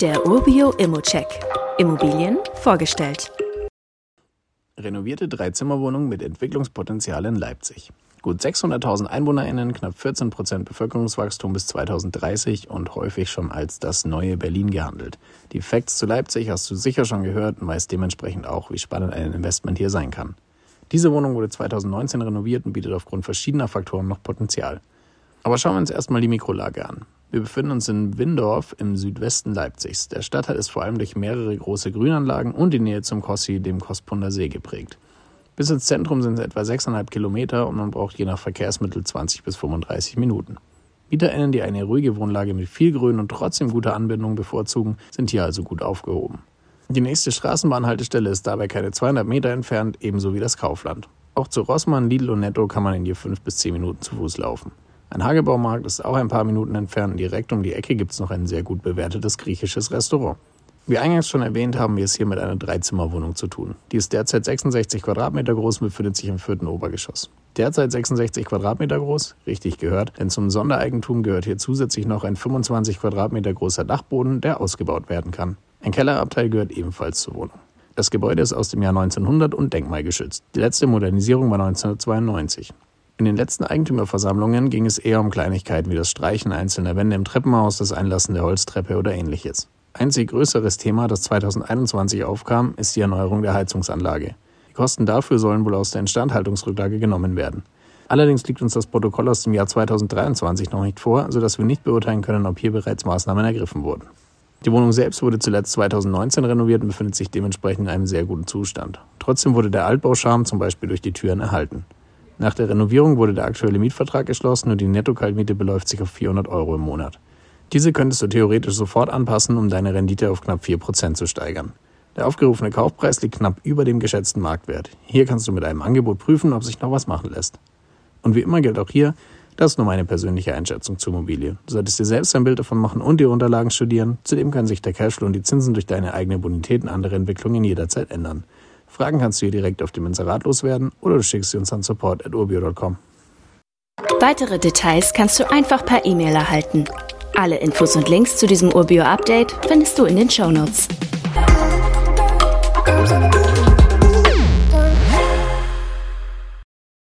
Der Urbio Immocheck. Immobilien vorgestellt. Renovierte Dreizimmerwohnung mit Entwicklungspotenzial in Leipzig. Gut 600.000 EinwohnerInnen, knapp 14% Bevölkerungswachstum bis 2030 und häufig schon als das neue Berlin gehandelt. Die Facts zu Leipzig hast du sicher schon gehört und weißt dementsprechend auch, wie spannend ein Investment hier sein kann. Diese Wohnung wurde 2019 renoviert und bietet aufgrund verschiedener Faktoren noch Potenzial. Aber schauen wir uns erstmal die Mikrolage an. Wir befinden uns in Windorf im Südwesten Leipzigs. Der Stadtteil ist vor allem durch mehrere große Grünanlagen und die Nähe zum Kossi, dem Kospunder See, geprägt. Bis ins Zentrum sind es etwa 6,5 Kilometer und man braucht je nach Verkehrsmittel 20 bis 35 Minuten. MieterInnen, die eine ruhige Wohnlage mit viel Grün und trotzdem guter Anbindung bevorzugen, sind hier also gut aufgehoben. Die nächste Straßenbahnhaltestelle ist dabei keine 200 Meter entfernt, ebenso wie das Kaufland. Auch zu Rossmann, Lidl und Netto kann man in je 5 bis 10 Minuten zu Fuß laufen. Ein Hagebaumarkt ist auch ein paar Minuten entfernt. Direkt um die Ecke gibt es noch ein sehr gut bewertetes griechisches Restaurant. Wie eingangs schon erwähnt, haben wir es hier mit einer Dreizimmerwohnung zu tun. Die ist derzeit 66 Quadratmeter groß und befindet sich im vierten Obergeschoss. Derzeit 66 Quadratmeter groß, richtig gehört, denn zum Sondereigentum gehört hier zusätzlich noch ein 25 Quadratmeter großer Dachboden, der ausgebaut werden kann. Ein Kellerabteil gehört ebenfalls zur Wohnung. Das Gebäude ist aus dem Jahr 1900 und denkmalgeschützt. Die letzte Modernisierung war 1992. In den letzten Eigentümerversammlungen ging es eher um Kleinigkeiten wie das Streichen einzelner Wände im Treppenhaus, das Einlassen der Holztreppe oder ähnliches. Einzig größeres Thema, das 2021 aufkam, ist die Erneuerung der Heizungsanlage. Die Kosten dafür sollen wohl aus der Instandhaltungsrücklage genommen werden. Allerdings liegt uns das Protokoll aus dem Jahr 2023 noch nicht vor, sodass wir nicht beurteilen können, ob hier bereits Maßnahmen ergriffen wurden. Die Wohnung selbst wurde zuletzt 2019 renoviert und befindet sich dementsprechend in einem sehr guten Zustand. Trotzdem wurde der Altbauscharme zum Beispiel durch die Türen erhalten. Nach der Renovierung wurde der aktuelle Mietvertrag geschlossen und die Netto-Kaltmiete beläuft sich auf 400 Euro im Monat. Diese könntest du theoretisch sofort anpassen, um deine Rendite auf knapp 4% zu steigern. Der aufgerufene Kaufpreis liegt knapp über dem geschätzten Marktwert. Hier kannst du mit einem Angebot prüfen, ob sich noch was machen lässt. Und wie immer gilt auch hier, das ist nur meine persönliche Einschätzung zur Immobilie. Du solltest dir selbst ein Bild davon machen und die Unterlagen studieren. Zudem kann sich der Cashflow und die Zinsen durch deine eigene Bonität und andere Entwicklungen jederzeit ändern. Fragen kannst du hier direkt auf dem Inserat loswerden oder du schickst sie uns an support.urbio.com. Weitere Details kannst du einfach per E-Mail erhalten. Alle Infos und Links zu diesem Urbio-Update findest du in den Show Notes.